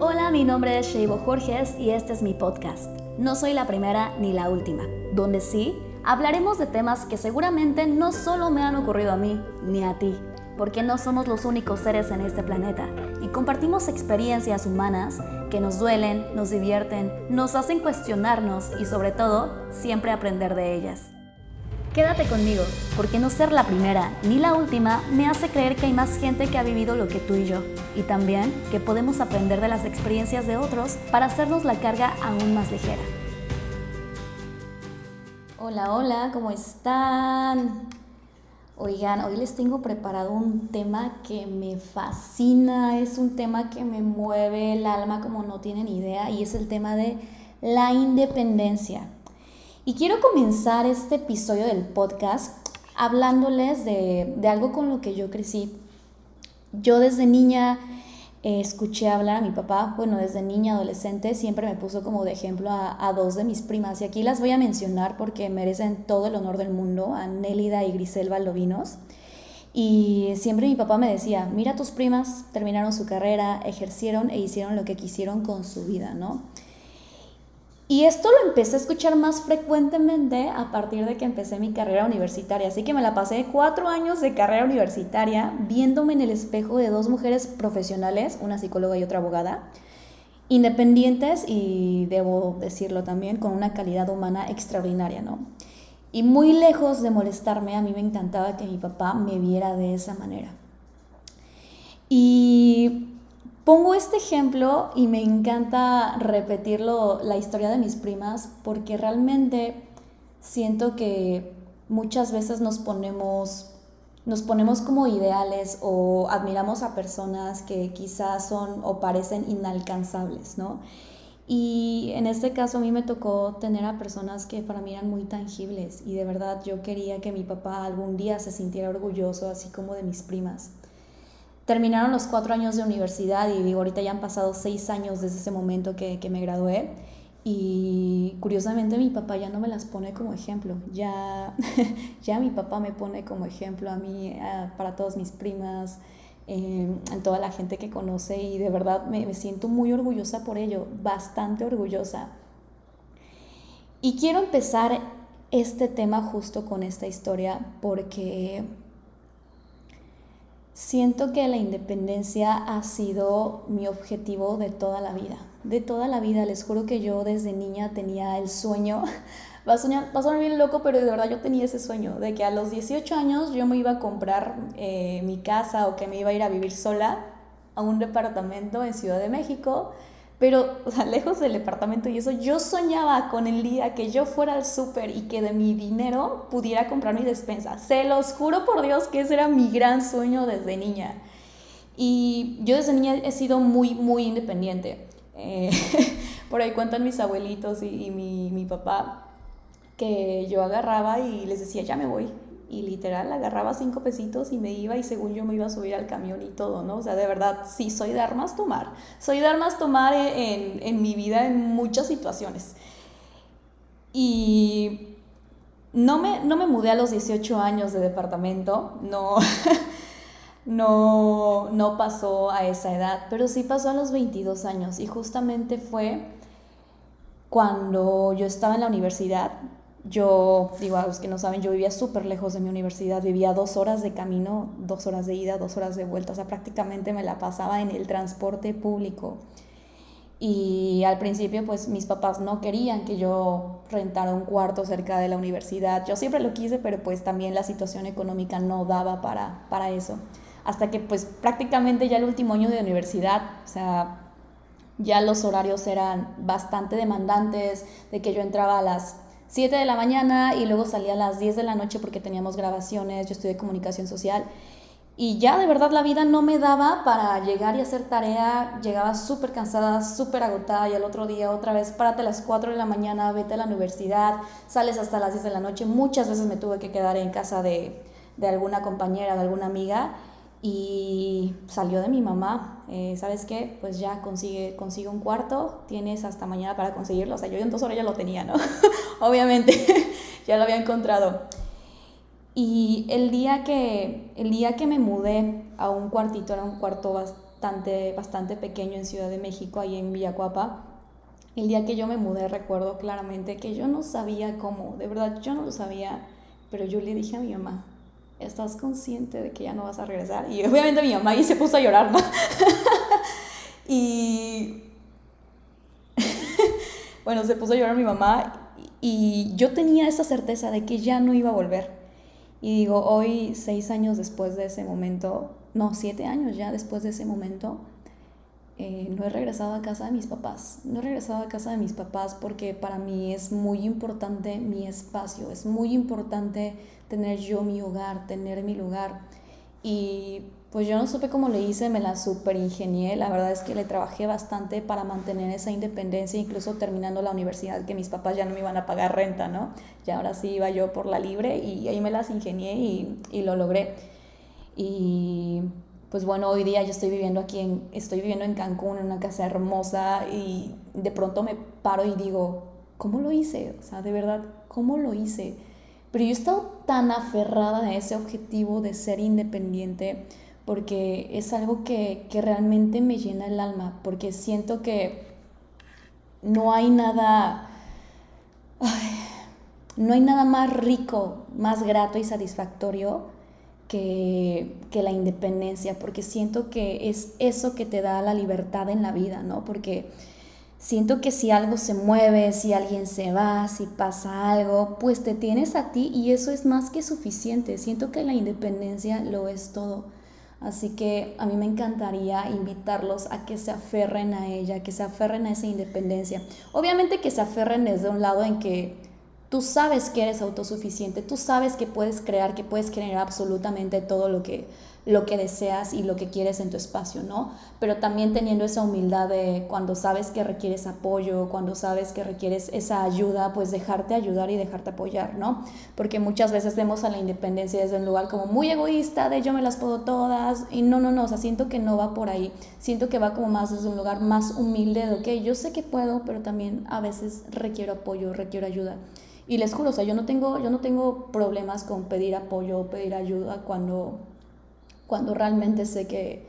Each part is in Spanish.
Hola, mi nombre es Sheibo Jorges y este es mi podcast. No soy la primera ni la última, donde sí hablaremos de temas que seguramente no solo me han ocurrido a mí ni a ti, porque no somos los únicos seres en este planeta y compartimos experiencias humanas que nos duelen, nos divierten, nos hacen cuestionarnos y sobre todo siempre aprender de ellas. Quédate conmigo, porque no ser la primera ni la última me hace creer que hay más gente que ha vivido lo que tú y yo, y también que podemos aprender de las experiencias de otros para hacernos la carga aún más ligera. Hola, hola, ¿cómo están? Oigan, hoy les tengo preparado un tema que me fascina, es un tema que me mueve el alma como no tienen idea, y es el tema de la independencia. Y quiero comenzar este episodio del podcast hablándoles de, algo con lo que yo crecí. Yo desde niña eh, escuché hablar a mi papá, bueno, desde niña, adolescente, siempre me puso como de ejemplo a, dos de mis primas. Y aquí las voy a mencionar porque merecen todo el honor del mundo, a Nélida y Griselva Lovinos. Y siempre mi papá me decía, mira tus primas, terminaron su carrera, ejercieron e hicieron lo que quisieron con su vida, ¿no? Y esto lo empecé a escuchar más frecuentemente a partir de que empecé mi carrera universitaria. Así que me la pasé cuatro años de carrera universitaria viéndome en el espejo de dos mujeres profesionales, una psicóloga y otra abogada, independientes y, debo decirlo también, con una calidad humana extraordinaria, ¿no? Y muy lejos de molestarme, a mí me encantaba que mi papá me viera de esa manera. Y Pongo este ejemplo y me encanta repetirlo, la historia de mis primas, porque realmente siento que muchas veces nos ponemos, nos ponemos como ideales o admiramos a personas que quizás son o parecen inalcanzables, ¿no? Y en este caso a mí me tocó tener a personas que para mí eran muy tangibles y de verdad yo quería que mi papá algún día se sintiera orgulloso, así como de mis primas. Terminaron los cuatro años de universidad y digo, ahorita ya han pasado seis años desde ese momento que, que me gradué. Y curiosamente mi papá ya no me las pone como ejemplo, ya, ya mi papá me pone como ejemplo a mí, para todas mis primas, eh, toda la gente que conoce y de verdad me, me siento muy orgullosa por ello, bastante orgullosa. Y quiero empezar este tema justo con esta historia porque Siento que la independencia ha sido mi objetivo de toda la vida. De toda la vida, les juro que yo desde niña tenía el sueño, va a, soñar, va a sonar bien loco, pero de verdad yo tenía ese sueño, de que a los 18 años yo me iba a comprar eh, mi casa o que me iba a ir a vivir sola a un departamento en Ciudad de México pero, o sea, lejos del departamento y eso, yo soñaba con el día que yo fuera al súper y que de mi dinero pudiera comprar mi despensa. Se los juro por Dios que ese era mi gran sueño desde niña. Y yo desde niña he sido muy, muy independiente. Eh, por ahí cuentan mis abuelitos y, mi, mi papá que yo agarraba y les decía, ya me voy, y literal agarraba cinco pesitos y me iba y según yo me iba a subir al camión y todo, ¿no? O sea, de verdad, sí, soy de armas tomar. Soy de armas tomar en, en mi vida en muchas situaciones. Y no me, no me mudé a los 18 años de departamento, no, no, no pasó a esa edad, pero sí pasó a los 22 años y justamente fue cuando yo estaba en la universidad, yo, digo, a los que no saben, yo vivía súper lejos de mi universidad, vivía dos horas de camino, dos horas de ida, dos horas de vuelta, o sea, prácticamente me la pasaba en el transporte público. Y al principio, pues mis papás no querían que yo rentara un cuarto cerca de la universidad. Yo siempre lo quise, pero pues también la situación económica no daba para, para eso. Hasta que pues prácticamente ya el último año de universidad, o sea, ya los horarios eran bastante demandantes, de que yo entraba a las 7 de la mañana y luego salía a las 10 de la noche porque teníamos grabaciones, yo estudié comunicación social. Y ya de verdad la vida no me daba para llegar y hacer tarea, llegaba súper cansada, súper agotada y al otro día otra vez párate a las 4 de la mañana, vete a la universidad, sales hasta las 10 de la noche, muchas veces me tuve que quedar en casa de, de alguna compañera, de alguna amiga y salió de mi mamá, eh, ¿sabes qué? Pues ya consigue, consigue un cuarto, tienes hasta mañana para conseguirlo, o sea, yo en dos horas ya lo tenía, ¿no? Obviamente, ya lo había encontrado. Y el día, que, el día que me mudé a un cuartito, era un cuarto bastante bastante, pequeño en Ciudad de México, ahí en Villacuapa. El día que yo me mudé recuerdo claramente que yo no sabía cómo, de verdad yo no lo sabía, pero yo le dije a mi mamá, ¿estás consciente de que ya no vas a regresar? Y obviamente mi mamá ahí se puso a llorar, ¿no? y bueno, se puso a llorar mi mamá y yo tenía esa certeza de que ya no iba a volver. Y digo, hoy, seis años después de ese momento, no, siete años ya después de ese momento, eh, no he regresado a casa de mis papás. No he regresado a casa de mis papás porque para mí es muy importante mi espacio, es muy importante tener yo mi hogar, tener mi lugar. Y pues yo no supe cómo le hice, me la super ingenié. La verdad es que le trabajé bastante para mantener esa independencia, incluso terminando la universidad, que mis papás ya no me iban a pagar renta, ¿no? Y ahora sí iba yo por la libre y ahí me las ingenié y, y lo logré. Y pues bueno, hoy día yo estoy viviendo aquí, en, estoy viviendo en Cancún, en una casa hermosa y de pronto me paro y digo, ¿cómo lo hice? O sea, de verdad, ¿cómo lo hice? Pero yo he estado tan aferrada a ese objetivo de ser independiente porque es algo que, realmente me llena el alma, porque siento que no hay nada, no hay nada más rico, más grato y satisfactorio que, que, la independencia, porque siento que es eso que te da la libertad en la vida, ¿no? Porque siento que si algo se mueve, si alguien se va, si pasa algo, pues te tienes a ti y eso es más que suficiente. Siento que la independencia lo es todo. Así que a mí me encantaría invitarlos a que se aferren a ella, que se aferren a esa independencia. Obviamente que se aferren desde un lado en que tú sabes que eres autosuficiente, tú sabes que puedes crear, que puedes generar absolutamente todo lo que lo que deseas y lo que quieres en tu espacio, ¿no? Pero también teniendo esa humildad de cuando sabes que requieres apoyo, cuando sabes que requieres esa ayuda, pues dejarte ayudar y dejarte apoyar, ¿no? Porque muchas veces vemos a la independencia desde un lugar como muy egoísta, de yo me las puedo todas, y no, no, no, o sea, siento que no va por ahí, siento que va como más desde un lugar más humilde de, ok, yo sé que puedo, pero también a veces requiero apoyo, requiero ayuda. Y les juro, o sea, yo no tengo, yo no tengo problemas con pedir apoyo pedir ayuda cuando cuando realmente sé que,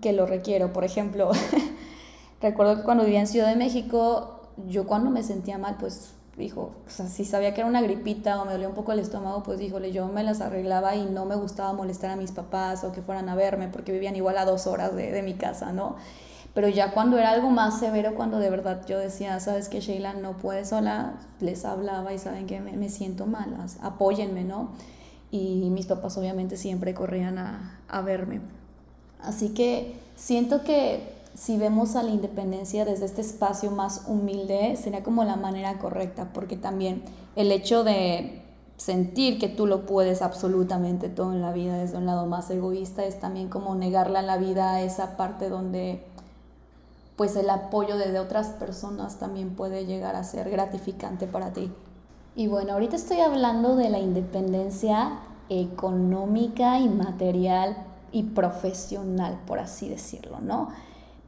que lo requiero. Por ejemplo, recuerdo que cuando vivía en Ciudad de México, yo cuando me sentía mal, pues dijo, o sea, si sabía que era una gripita o me dolía un poco el estómago, pues díjole, yo me las arreglaba y no me gustaba molestar a mis papás o que fueran a verme porque vivían igual a dos horas de, de mi casa, ¿no? Pero ya cuando era algo más severo, cuando de verdad yo decía, sabes que Sheila no puede sola, les hablaba y saben que me, me siento mal, apóyenme, ¿no? y mis papás obviamente siempre corrían a, verme. Así que siento que si vemos a la independencia desde este espacio más humilde, sería como la manera correcta, porque también el hecho de sentir que tú lo puedes absolutamente todo en la vida desde un lado más egoísta es también como negarle a la vida esa parte donde pues el apoyo de otras personas también puede llegar a ser gratificante para ti. Y bueno, ahorita estoy hablando de la independencia económica y material y profesional, por así decirlo, ¿no?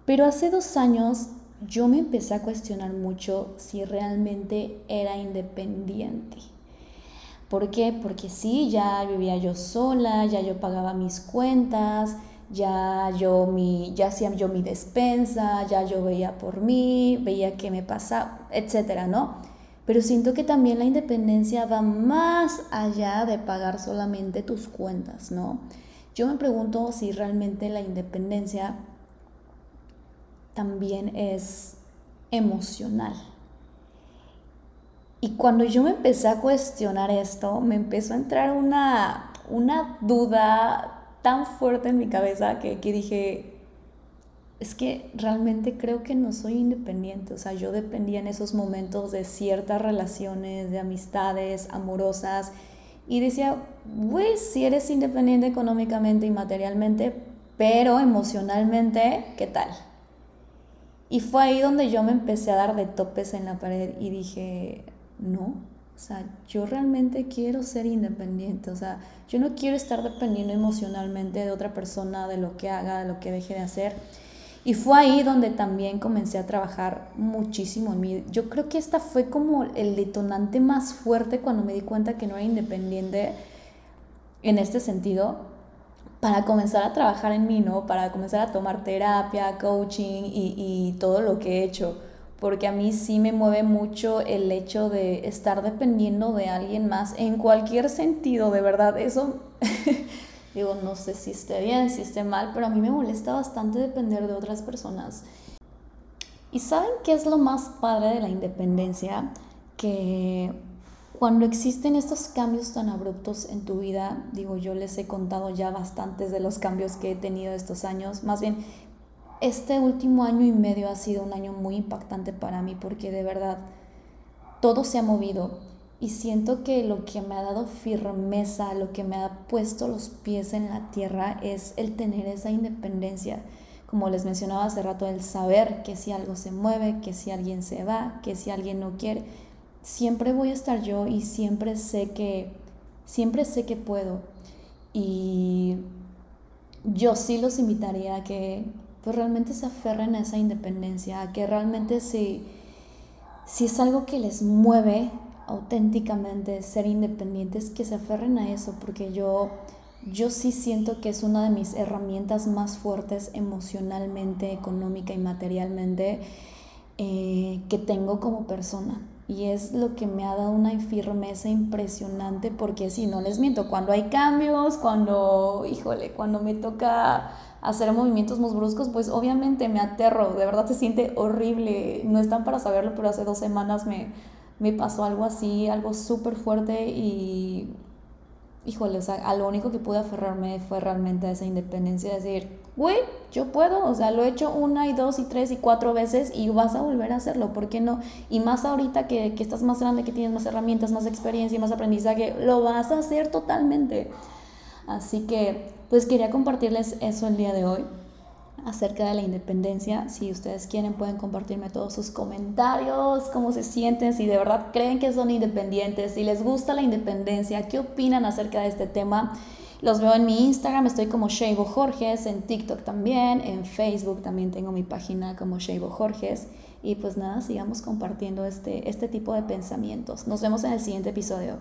Pero hace dos años yo me empecé a cuestionar mucho si realmente era independiente. ¿Por qué? Porque sí, ya vivía yo sola, ya yo pagaba mis cuentas, ya yo mi ya hacía yo mi despensa, ya yo veía por mí, veía qué me pasaba, etcétera, ¿no? Pero siento que también la independencia va más allá de pagar solamente tus cuentas, ¿no? Yo me pregunto si realmente la independencia también es emocional. Y cuando yo me empecé a cuestionar esto, me empezó a entrar una, una duda tan fuerte en mi cabeza que, que dije, es que realmente creo que no soy independiente, o sea, yo dependía en esos momentos de ciertas relaciones, de amistades amorosas, y decía, güey, si eres independiente económicamente y materialmente, pero emocionalmente, ¿qué tal? Y fue ahí donde yo me empecé a dar de topes en la pared y dije, no, o sea, yo realmente quiero ser independiente, o sea, yo no quiero estar dependiendo emocionalmente de otra persona, de lo que haga, de lo que deje de hacer. Y fue ahí donde también comencé a trabajar muchísimo en mí. Yo creo que esta fue como el detonante más fuerte cuando me di cuenta que no era independiente en este sentido, para comenzar a trabajar en mí, ¿no? Para comenzar a tomar terapia, coaching y, y todo lo que he hecho. Porque a mí sí me mueve mucho el hecho de estar dependiendo de alguien más en cualquier sentido, de verdad. Eso, digo, no sé si esté bien, si esté mal, pero a mí me molesta bastante depender de otras personas. ¿Y saben qué es lo más padre de la independencia? Que cuando existen estos cambios tan abruptos en tu vida, digo, yo les he contado ya bastantes de los cambios que he tenido estos años, más bien, este último año y medio ha sido un año muy impactante para mí porque de verdad todo se ha movido y siento que lo que me ha dado firmeza, lo que me ha puesto los pies en la tierra es el tener esa independencia como les mencionaba hace rato, el saber que si algo se mueve, que si alguien se va, que si alguien no quiere, siempre voy a estar yo y siempre sé que, siempre sé que puedo. Y yo sí los invitaría a que pues realmente se aferren a esa independencia, a que realmente si, si es algo que les mueve auténticamente ser independientes, que se aferren a eso, porque yo yo sí siento que es una de mis herramientas más fuertes emocionalmente, económica y materialmente eh, que tengo como persona. Y es lo que me ha dado una firmeza impresionante porque si no les miento, cuando hay cambios, cuando, híjole, cuando me toca hacer movimientos muy bruscos, pues obviamente me aterro, de verdad se siente horrible, no están para saberlo, pero hace dos semanas me, me pasó algo así, algo súper fuerte y híjole, o sea, a lo único que pude aferrarme fue realmente a esa independencia, decir, güey, yo puedo, o sea, lo he hecho una y dos y tres y cuatro veces y vas a volver a hacerlo, ¿por qué no? Y más ahorita que, que estás más grande, que tienes más herramientas, más experiencia y más aprendizaje, lo vas a hacer totalmente. Así que, pues quería compartirles eso el día de hoy acerca de la independencia. Si ustedes quieren pueden compartirme todos sus comentarios, cómo se sienten, si de verdad creen que son independientes, si les gusta la independencia, qué opinan acerca de este tema. Los veo en mi Instagram, estoy como Sheibo Jorges, en TikTok también, en Facebook también tengo mi página como Sheibo Jorges. Y pues nada, sigamos compartiendo este, este tipo de pensamientos. Nos vemos en el siguiente episodio.